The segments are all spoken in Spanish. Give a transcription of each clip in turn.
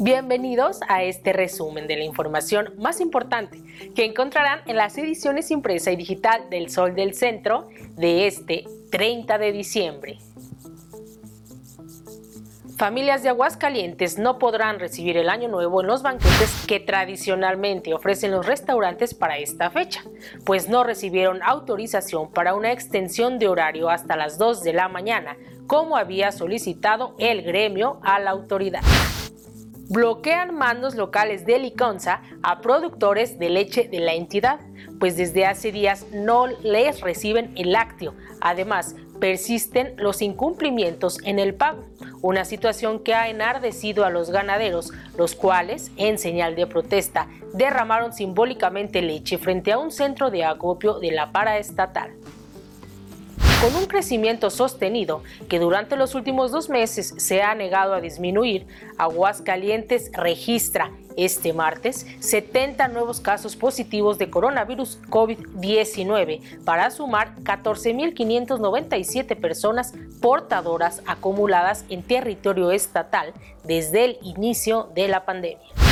Bienvenidos a este resumen de la información más importante que encontrarán en las ediciones impresa y digital del Sol del Centro de este 30 de diciembre. Familias de Aguascalientes no podrán recibir el año nuevo en los banquetes que tradicionalmente ofrecen los restaurantes para esta fecha, pues no recibieron autorización para una extensión de horario hasta las 2 de la mañana, como había solicitado el gremio a la autoridad bloquean mandos locales de Liconza a productores de leche de la entidad, pues desde hace días no les reciben el lácteo. Además, persisten los incumplimientos en el pago, una situación que ha enardecido a los ganaderos, los cuales, en señal de protesta, derramaron simbólicamente leche frente a un centro de acopio de la paraestatal con un crecimiento sostenido que durante los últimos dos meses se ha negado a disminuir, Aguascalientes registra este martes 70 nuevos casos positivos de coronavirus COVID-19 para sumar 14.597 personas portadoras acumuladas en territorio estatal desde el inicio de la pandemia.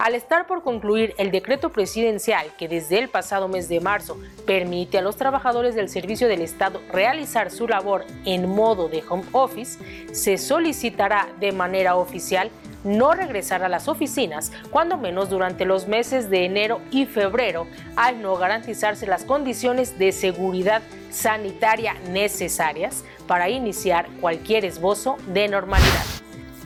Al estar por concluir el decreto presidencial que desde el pasado mes de marzo permite a los trabajadores del Servicio del Estado realizar su labor en modo de home office, se solicitará de manera oficial no regresar a las oficinas, cuando menos durante los meses de enero y febrero, al no garantizarse las condiciones de seguridad sanitaria necesarias para iniciar cualquier esbozo de normalidad.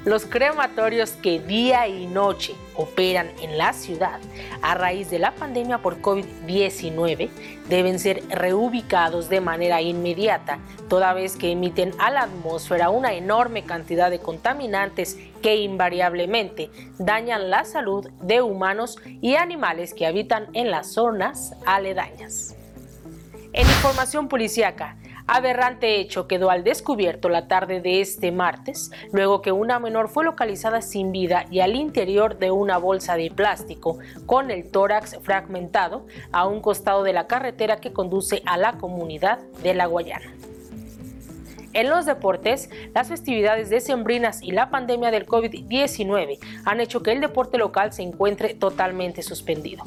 Los crematorios que día y noche operan en la ciudad a raíz de la pandemia por COVID-19 deben ser reubicados de manera inmediata, toda vez que emiten a la atmósfera una enorme cantidad de contaminantes que invariablemente dañan la salud de humanos y animales que habitan en las zonas aledañas. En información policíaca, Aberrante hecho quedó al descubierto la tarde de este martes, luego que una menor fue localizada sin vida y al interior de una bolsa de plástico con el tórax fragmentado a un costado de la carretera que conduce a la comunidad de La Guayana. En los deportes, las festividades decembrinas y la pandemia del COVID-19 han hecho que el deporte local se encuentre totalmente suspendido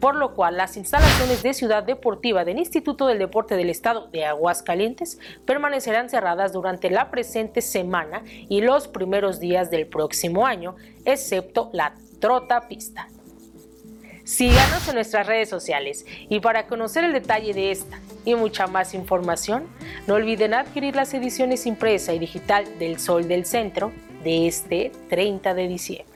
por lo cual las instalaciones de Ciudad Deportiva del Instituto del Deporte del Estado de Aguascalientes permanecerán cerradas durante la presente semana y los primeros días del próximo año, excepto la trota pista. Síganos en nuestras redes sociales y para conocer el detalle de esta y mucha más información, no olviden adquirir las ediciones impresa y digital del Sol del Centro de este 30 de diciembre.